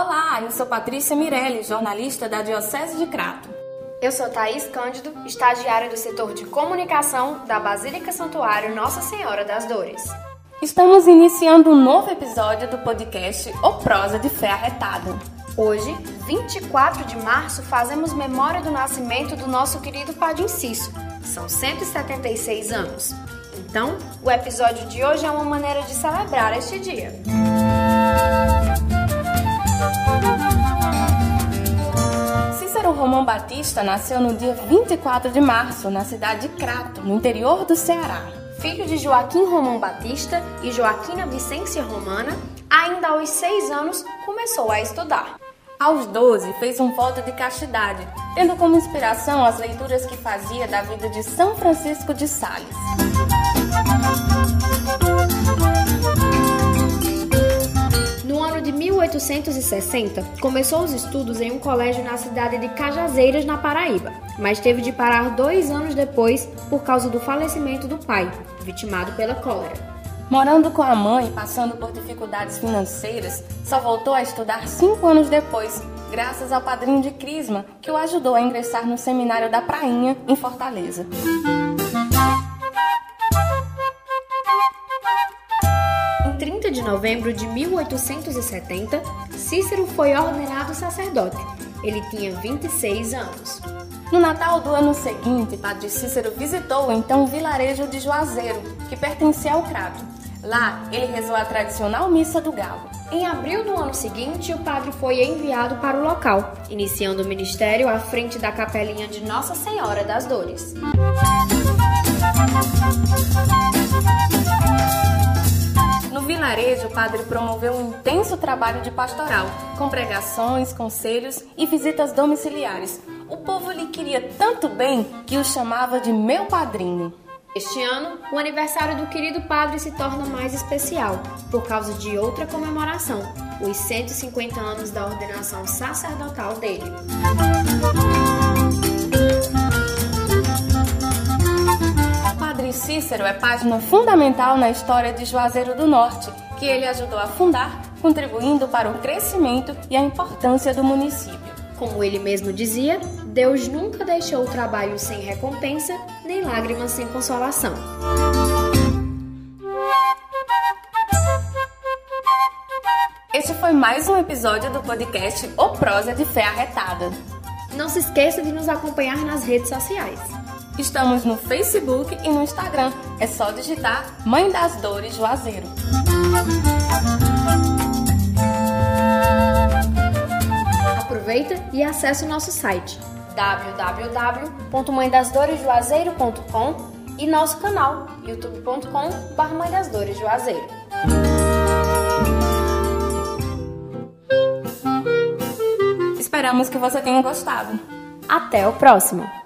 Olá, eu sou Patrícia Mirelli, jornalista da Diocese de Crato. Eu sou Thaís Cândido, estagiária do setor de comunicação da Basílica Santuário Nossa Senhora das Dores. Estamos iniciando um novo episódio do podcast O Prosa de Fé Arretada. Hoje, 24 de março, fazemos memória do nascimento do nosso querido Padre Inciso. São 176 anos. Então, o episódio de hoje é uma maneira de celebrar este dia. Cícero Romão Batista nasceu no dia 24 de março, na cidade de Crato, no interior do Ceará. Filho de Joaquim Romão Batista e Joaquina Vicência Romana, ainda aos seis anos começou a estudar. Aos 12, fez um voto de castidade, tendo como inspiração as leituras que fazia da vida de São Francisco de Sales. 1860, começou os estudos em um colégio na cidade de Cajazeiras, na Paraíba, mas teve de parar dois anos depois por causa do falecimento do pai, vitimado pela cólera. Morando com a mãe passando por dificuldades financeiras, só voltou a estudar cinco anos depois, graças ao padrinho de Crisma, que o ajudou a ingressar no seminário da Prainha, em Fortaleza. 30 de novembro de 1870, Cícero foi ordenado sacerdote. Ele tinha 26 anos. No Natal do ano seguinte, Padre Cícero visitou então o vilarejo de Juazeiro, que pertencia ao Crato. Lá, ele rezou a tradicional Missa do Galo. Em abril do ano seguinte, o padre foi enviado para o local, iniciando o ministério à frente da capelinha de Nossa Senhora das Dores. No vilarejo, o padre promoveu um intenso trabalho de pastoral, com pregações, conselhos e visitas domiciliares. O povo lhe queria tanto bem que o chamava de meu padrinho. Este ano, o aniversário do querido padre se torna mais especial, por causa de outra comemoração, os 150 anos da ordenação sacerdotal dele. Padre Cícero é página fundamental na história de Juazeiro do Norte, que ele ajudou a fundar, contribuindo para o crescimento e a importância do município. Como ele mesmo dizia, Deus nunca deixou o trabalho sem recompensa, nem lágrimas sem consolação. Este foi mais um episódio do podcast O Prosa de Fé Arretada. Não se esqueça de nos acompanhar nas redes sociais. Estamos no Facebook e no Instagram. É só digitar Mãe das Dores Juazeiro. Aproveita e acesse o nosso site www.mãedasdoresjuazeiro.com e nosso canal youtube.com.br Mãe das Dores Juazeiro. Esperamos que você tenha gostado. Até o próximo!